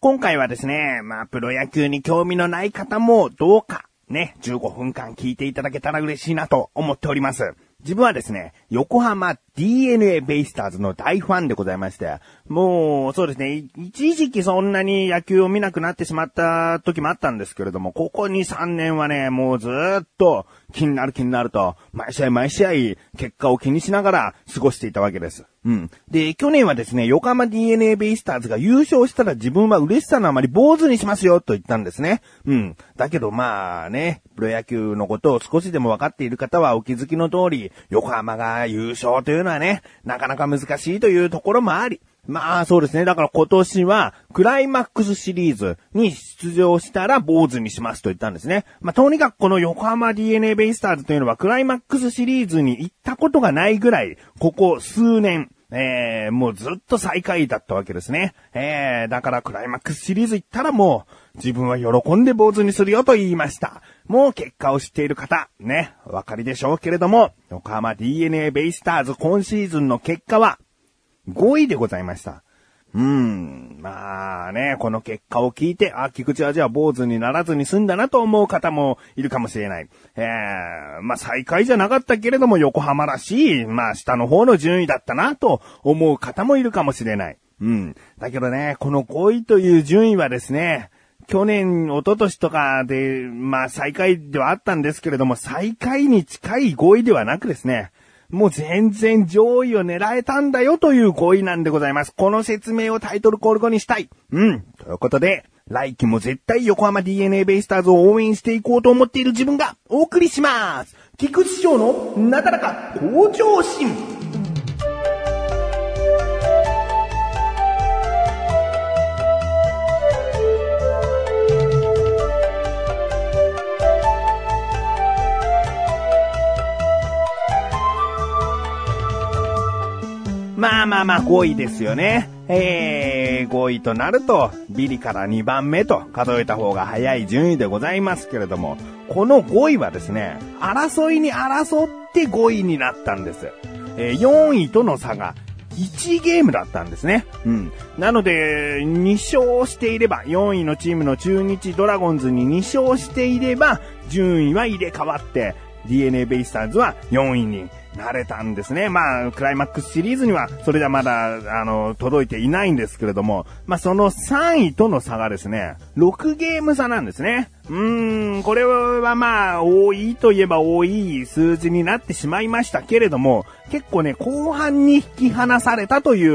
今回はですね、まあ、プロ野球に興味のない方もどうか、ね、15分間聞いていただけたら嬉しいなと思っております。自分はですね、横浜 DNA ベイスターズの大ファンでございまして、もう、そうですね、一時期そんなに野球を見なくなってしまった時もあったんですけれども、ここ2、3年はね、もうずっと気になる気になると、毎試合毎試合結果を気にしながら過ごしていたわけです。うん。で、去年はですね、横浜 DNA ベイスターズが優勝したら自分は嬉しさのあまり坊主にしますよと言ったんですね。うん。だけどまあね、プロ野球のことを少しでも分かっている方はお気づきの通り、横浜が優勝というのはね、なかなか難しいというところもあり、まあそうですね。だから今年はクライマックスシリーズに出場したら坊主にしますと言ったんですね。まあとにかくこの横浜 DNA ベイスターズというのはクライマックスシリーズに行ったことがないぐらい、ここ数年、えー、もうずっと最下位だったわけですね。えー、だからクライマックスシリーズ行ったらもう自分は喜んで坊主にするよと言いました。もう結果を知っている方、ね、お分かりでしょうけれども、横浜 DNA ベイスターズ今シーズンの結果は5位でございました。うーん。まあね、この結果を聞いて、あ、菊池はじゃあ坊主にならずに済んだなと思う方もいるかもしれない。えー、まあ最下位じゃなかったけれども横浜らしい、まあ下の方の順位だったなと思う方もいるかもしれない。うん。だけどね、この5位という順位はですね、去年、一昨年とかで、まあ最下位ではあったんですけれども、最下位に近い5位ではなくですね、もう全然上位を狙えたんだよという語彙なんでございます。この説明をタイトルコール後にしたい。うん。ということで、来季も絶対横浜 DNA ベイスターズを応援していこうと思っている自分がお送りします。菊池翔のなだらか向上心。まあまあまあ5位ですよね。えー、5位となると、ビリから2番目と数えた方が早い順位でございますけれども、この5位はですね、争いに争って5位になったんです。えー、4位との差が1ゲームだったんですね。うん。なので、2勝していれば、4位のチームの中日ドラゴンズに2勝していれば、順位は入れ替わって、DNA ベイスターズは4位になれたんですね。まあ、クライマックスシリーズには、それではまだ、あの、届いていないんですけれども、まあ、その3位との差がですね、6ゲーム差なんですね。うーん、これはまあ、多いといえば多い数字になってしまいましたけれども、結構ね、後半に引き離されたとい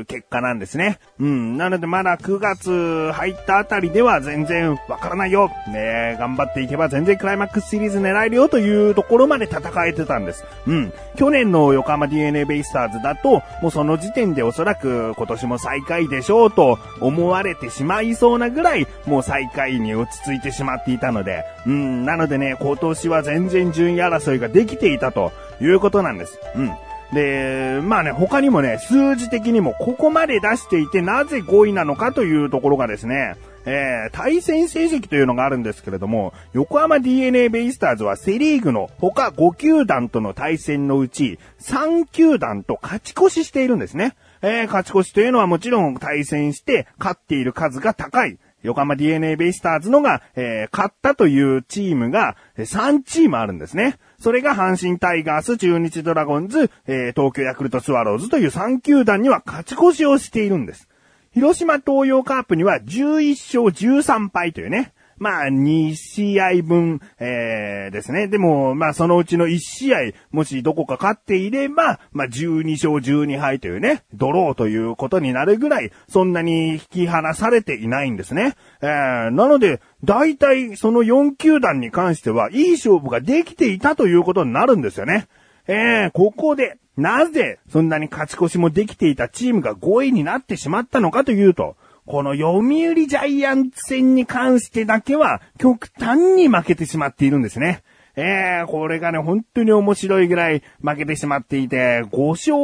う結果なんですね。うん、なのでまだ9月入ったあたりでは全然わからないよ。ね頑張っていけば全然クライマックスシリーズ狙えるよというところまで戦えてたんです。うん。去年の横浜 DNA ベイスターズだと、もうその時点でおそらく今年も最下位でしょうと思われてしまいそうなぐらい、もう最下位に落ち着いてしまっていたので、うん、なのでね、今年は全然順位争いができていたということなんです。うん。で、まあね、他にもね、数字的にもここまで出していてなぜ5位なのかというところがですね、えー、対戦成績というのがあるんですけれども、横浜 DNA ベイスターズはセリーグの他5球団との対戦のうち3球団と勝ち越ししているんですね。えー、勝ち越しというのはもちろん対戦して勝っている数が高い。横浜 DNA ベイスターズのが、えー、勝ったというチームが3チームあるんですね。それが阪神タイガース、中日ドラゴンズ、えー、東京ヤクルトスワローズという3球団には勝ち越しをしているんです。広島東洋カープには11勝13敗というね、まあ、2試合分、えー、ですね。でも、まあ、そのうちの1試合、もしどこか勝っていれば、まあ、12勝12敗というね、ドローということになるぐらい、そんなに引き離されていないんですね。えー、なので、大体、その4球団に関しては、いい勝負ができていたということになるんですよね。えー、ここで、なぜ、そんなに勝ち越しもできていたチームが5位になってしまったのかというと、この読売ジャイアンツ戦に関してだけは極端に負けてしまっているんですね。えー、これがね、本当に面白いぐらい負けてしまっていて、5勝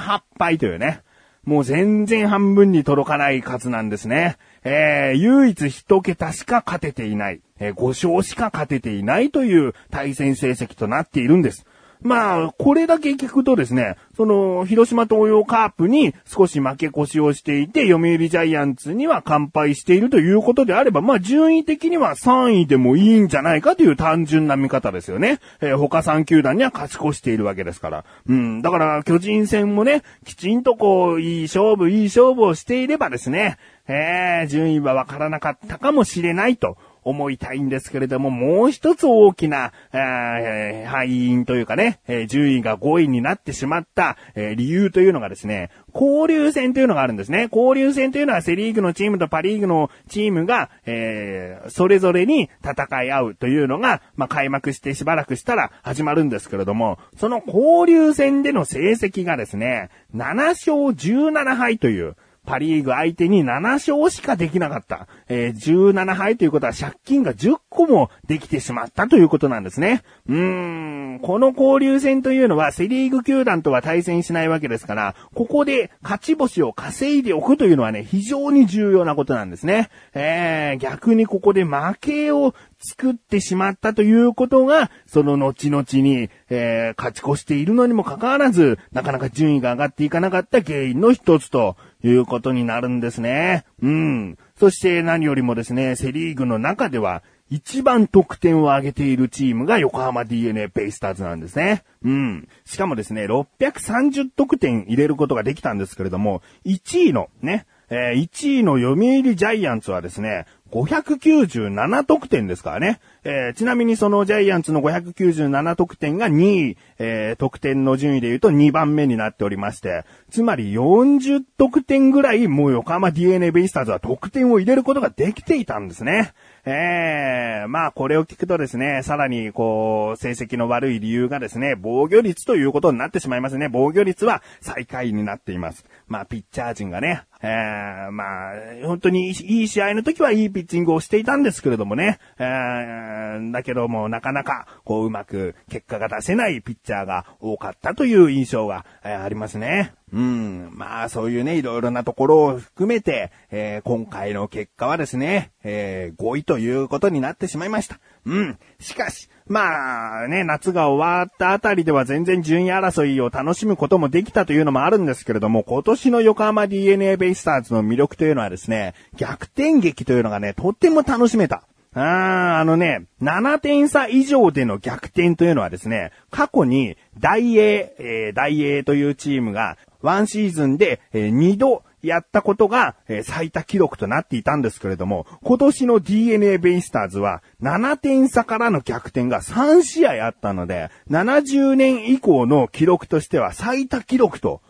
18敗というね、もう全然半分に届かない数なんですね。えー、唯一一桁しか勝てていない、えー、5勝しか勝てていないという対戦成績となっているんです。まあ、これだけ聞くとですね、その、広島東洋カープに少し負け越しをしていて、読売ジャイアンツには完敗しているということであれば、まあ、順位的には3位でもいいんじゃないかという単純な見方ですよね。えー、他3球団には勝ち越しているわけですから。うん、だから巨人戦もね、きちんとこう、いい勝負、いい勝負をしていればですね、えー、順位はわからなかったかもしれないと思いたいんですけれども、もう一つ大きな、えー、敗因というかね、えー、順位が5位になってしまった、えー、理由というのがですね、交流戦というのがあるんですね。交流戦というのはセリーグのチームとパリーグのチームが、えー、それぞれに戦い合うというのが、まあ、開幕してしばらくしたら始まるんですけれども、その交流戦での成績がですね、7勝17敗という、パリーグ相手に7勝しかできなかった。えー、17敗ということは借金が10個もできてしまったということなんですね。うーん、この交流戦というのはセリーグ球団とは対戦しないわけですから、ここで勝ち星を稼いでおくというのはね、非常に重要なことなんですね。えー、逆にここで負けを作ってしまったということが、その後々に、えー、勝ち越しているのにもかかわらず、なかなか順位が上がっていかなかった原因の一つということになるんですね。うん。そして何よりもですね、セリーグの中では、一番得点を上げているチームが横浜 DNA ベイスターズなんですね。うん。しかもですね、630得点入れることができたんですけれども、1位のね、えー、1位の読売ジャイアンツはですね、597得点ですからね。えー、ちなみにそのジャイアンツの597得点が2位、えー、得点の順位で言うと2番目になっておりまして、つまり40得点ぐらいもう横浜 DNA ベイスターズは得点を入れることができていたんですね。えー、まあこれを聞くとですね、さらにこう、成績の悪い理由がですね、防御率ということになってしまいますね。防御率は最下位になっています。まあピッチャー陣がね、えー、まあ、本当にいい試合の時はいいピッチングをしていたんですけれどもね、えー、だけどもなかなかこううまく結果が出せないピッチャーが多かったという印象が、えー、ありますね。うん。まあ、そういうね、いろいろなところを含めて、えー、今回の結果はですね、えー、5位ということになってしまいました。うん。しかし、まあね、夏が終わったあたりでは全然順位争いを楽しむこともできたというのもあるんですけれども、今年の横浜 DNA ベイスターズの魅力というのはですね、逆転劇というのがね、とっても楽しめた。ああ、あのね、7点差以上での逆転というのはですね、過去に大英、えー、大英というチームがワンシーズンで、えー、2度やったことが、えー、最多記録となっていたんですけれども、今年の DNA ベイスターズは7点差からの逆転が3試合あったので、70年以降の記録としては最多記録と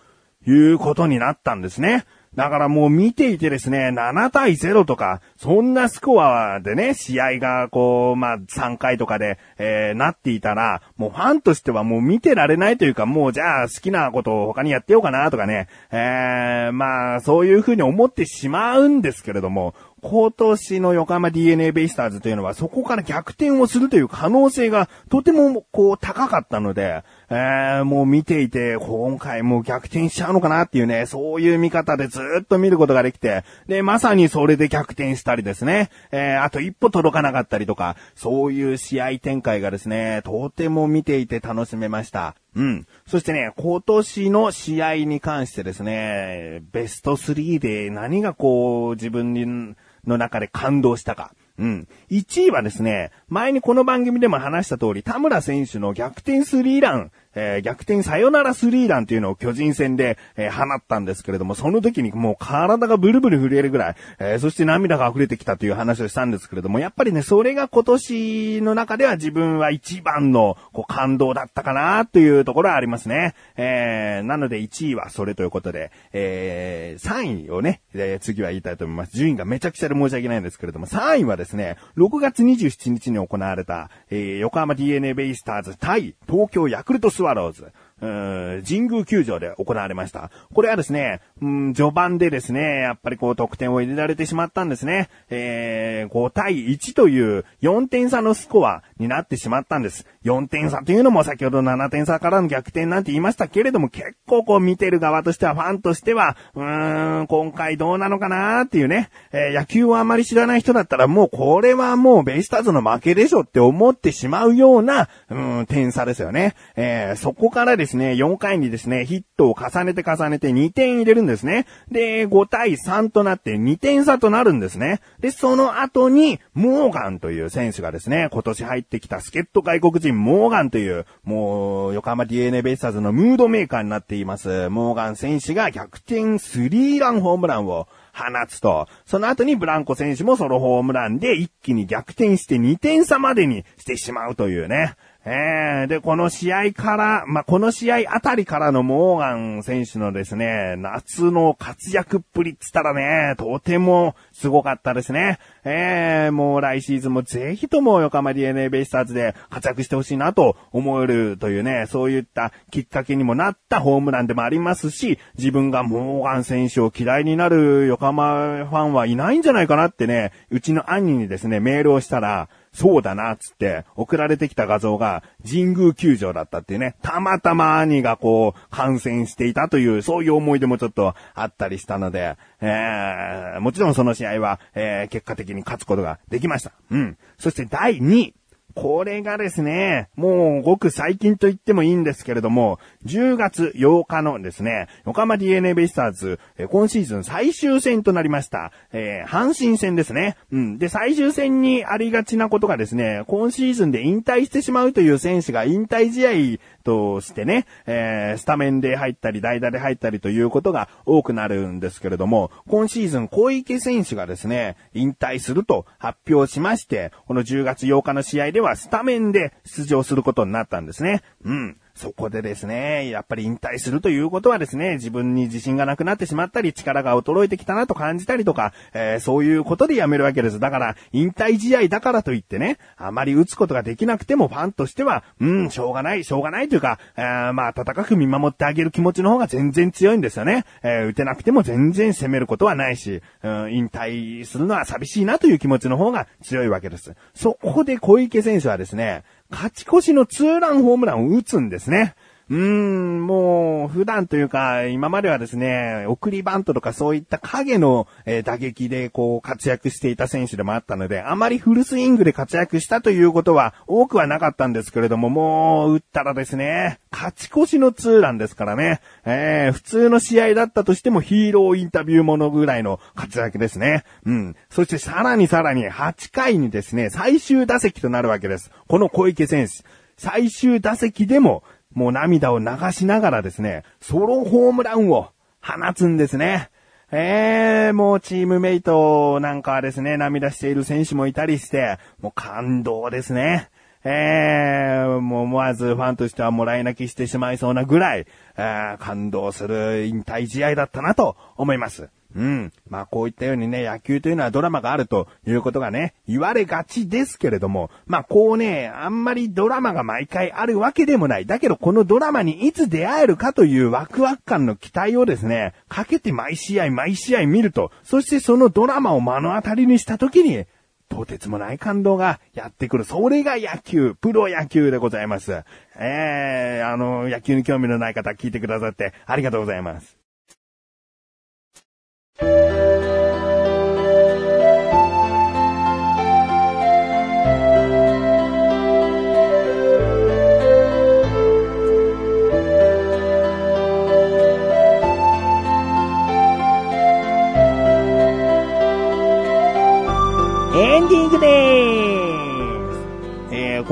いうことになったんですね。だからもう見ていてですね、7対0とか、そんなスコアでね、試合がこう、まあ3回とかで、えー、なっていたら、もうファンとしてはもう見てられないというか、もうじゃあ好きなことを他にやってようかなとかね、えー、まあそういうふうに思ってしまうんですけれども、今年の横浜 DNA ベイスターズというのはそこから逆転をするという可能性がとてもこう高かったので、えー、もう見ていて今回もう逆転しちゃうのかなっていうね、そういう見方でずっと見ることができて、で、まさにそれで逆転したりですね、えー、あと一歩届かなかったりとか、そういう試合展開がですね、とても見ていて楽しめました。うん。そしてね、今年の試合に関してですね、ベスト3で何がこう自分にの中で感動したか。うん。1位はですね、前にこの番組でも話した通り、田村選手の逆転スリーランえー、逆転サヨナラスリーランっていうのを巨人戦で、えー、放ったんですけれども、その時にもう体がブルブル震えるぐらい、えー、そして涙が溢れてきたという話をしたんですけれども、やっぱりね、それが今年の中では自分は一番のこう感動だったかなというところはありますね。えー、なので1位はそれということで、えー、3位をね、えー、次は言いたいと思います。順位がめちゃくちゃで申し訳ないんですけれども、3位はですね、6月27日に行われた、えー、横浜 DNA ベイスターズ対東京ヤクルトスワローズ。神宮球場で行われました。これはですね、うん、序盤でですね、やっぱりこう得点を入れられてしまったんですね。えー、5対1という4点差のスコアになってしまったんです。4点差というのも先ほど7点差からの逆転なんて言いましたけれども、結構こう見てる側としては、ファンとしては、うーん、今回どうなのかなーっていうね、えー野球をあまり知らない人だったらもうこれはもうベイスターズの負けでしょって思ってしまうような、うん、点差ですよね。えーそこからですですね、4回にですね、ヒットを重ねて重ねて2点入れるんですね。で、5対3となって2点差となるんですね。で、その後に、モーガンという選手がですね、今年入ってきた助っ人外国人モーガンという、もう、横浜 DNA ベイスターズのムードメーカーになっています。モーガン選手が逆転スリーランホームランを放つと、その後にブランコ選手もソロホームランで一気に逆転して2点差までにしてしまうというね。えー、で、この試合から、まあ、この試合あたりからのモーガン選手のですね、夏の活躍っぷりっつったらね、とてもすごかったですね。えー、もう来シーズンもぜひとも横浜 DNA ベイスターズで活躍してほしいなと思えるというね、そういったきっかけにもなったホームランでもありますし、自分がモーガン選手を嫌いになる横浜ファンはいないんじゃないかなってね、うちの兄にですね、メールをしたら、そうだな、つって、送られてきた画像が、神宮球場だったっていうね、たまたま兄がこう、感染していたという、そういう思い出もちょっとあったりしたので、えー、もちろんその試合は、えー、結果的に勝つことができました。うん。そして第2位。これがですね、もうごく最近と言ってもいいんですけれども、10月8日のですね、横浜 DNA ベイスターズ、え今シーズン最終戦となりました、えー阪神戦ですね。うん。で、最終戦にありがちなことがですね、今シーズンで引退してしまうという選手が引退試合としてね、えースタメンで入ったり代打で入ったりということが多くなるんですけれども、今シーズン小池選手がですね、引退すると発表しまして、この10月8日の試合ではスタメンで出場することになったんですね。うん。そこでですね、やっぱり引退するということはですね、自分に自信がなくなってしまったり、力が衰えてきたなと感じたりとか、えーそういうことでやめるわけです。だから、引退試合だからといってね、あまり打つことができなくてもファンとしては、うん、しょうがない、しょうがないというか、えーまあ、温かく見守ってあげる気持ちの方が全然強いんですよね。えー打てなくても全然攻めることはないし、うん、引退するのは寂しいなという気持ちの方が強いわけです。そこで小池選手はですね、勝ち越しのツーランホームランを打つんですね。うーん、もう、普段というか、今まではですね、送りバントとかそういった影の、え打撃でこう活躍していた選手でもあったので、あまりフルスイングで活躍したということは多くはなかったんですけれども、もう、打ったらですね、勝ち越しのツーランですからね、えー普通の試合だったとしてもヒーローインタビューものぐらいの活躍ですね。うん。そしてさらにさらに8回にですね、最終打席となるわけです。この小池選手。最終打席でも、もう涙を流しながらですね、ソロホームランを放つんですね。ええもうチームメイトなんかはですね、涙している選手もいたりして、もう感動ですね。ええもう思わずファンとしてはもらい泣きしてしまいそうなぐらい、えー感動する引退試合だったなと思います。うん。まあこういったようにね、野球というのはドラマがあるということがね、言われがちですけれども、まあこうね、あんまりドラマが毎回あるわけでもない。だけどこのドラマにいつ出会えるかというワクワク感の期待をですね、かけて毎試合毎試合見ると、そしてそのドラマを目の当たりにした時に、とてつもない感動がやってくる。それが野球、プロ野球でございます。ええあの、野球に興味のない方聞いてくださってありがとうございます。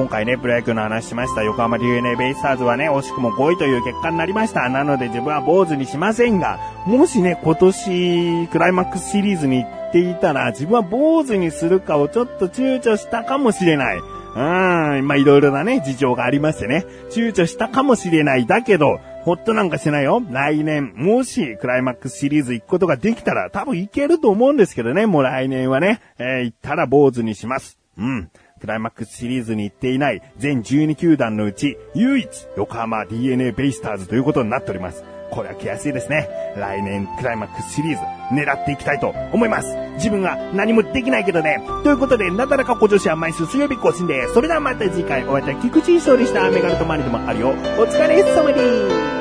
今回ね、プロ野球の話しました横浜 DNA ベイスターズはね、惜しくも5位という結果になりました。なので自分は坊主にしませんが、もしね、今年、クライマックスシリーズに行っていたら、自分は坊主にするかをちょっと躊躇したかもしれない。うん、まあ、いろいろなね、事情がありましてね、躊躇したかもしれない。だけど、ほっとなんかしないよ。来年、もし、クライマックスシリーズ行くことができたら、多分行けると思うんですけどね、もう来年はね、えー行ったら坊主にします。うん。クライマックスシリーズに行っていない全12球団のうち唯一横浜 DNA ベイスターズということになっております。これは悔しいですね。来年クライマックスシリーズ狙っていきたいと思います。自分が何もできないけどね。ということで、なだらか小女子は毎週水曜日更新です。それではまた次回お会いいた菊池勝利したメガネとマリでもあるよ。お疲れ様です。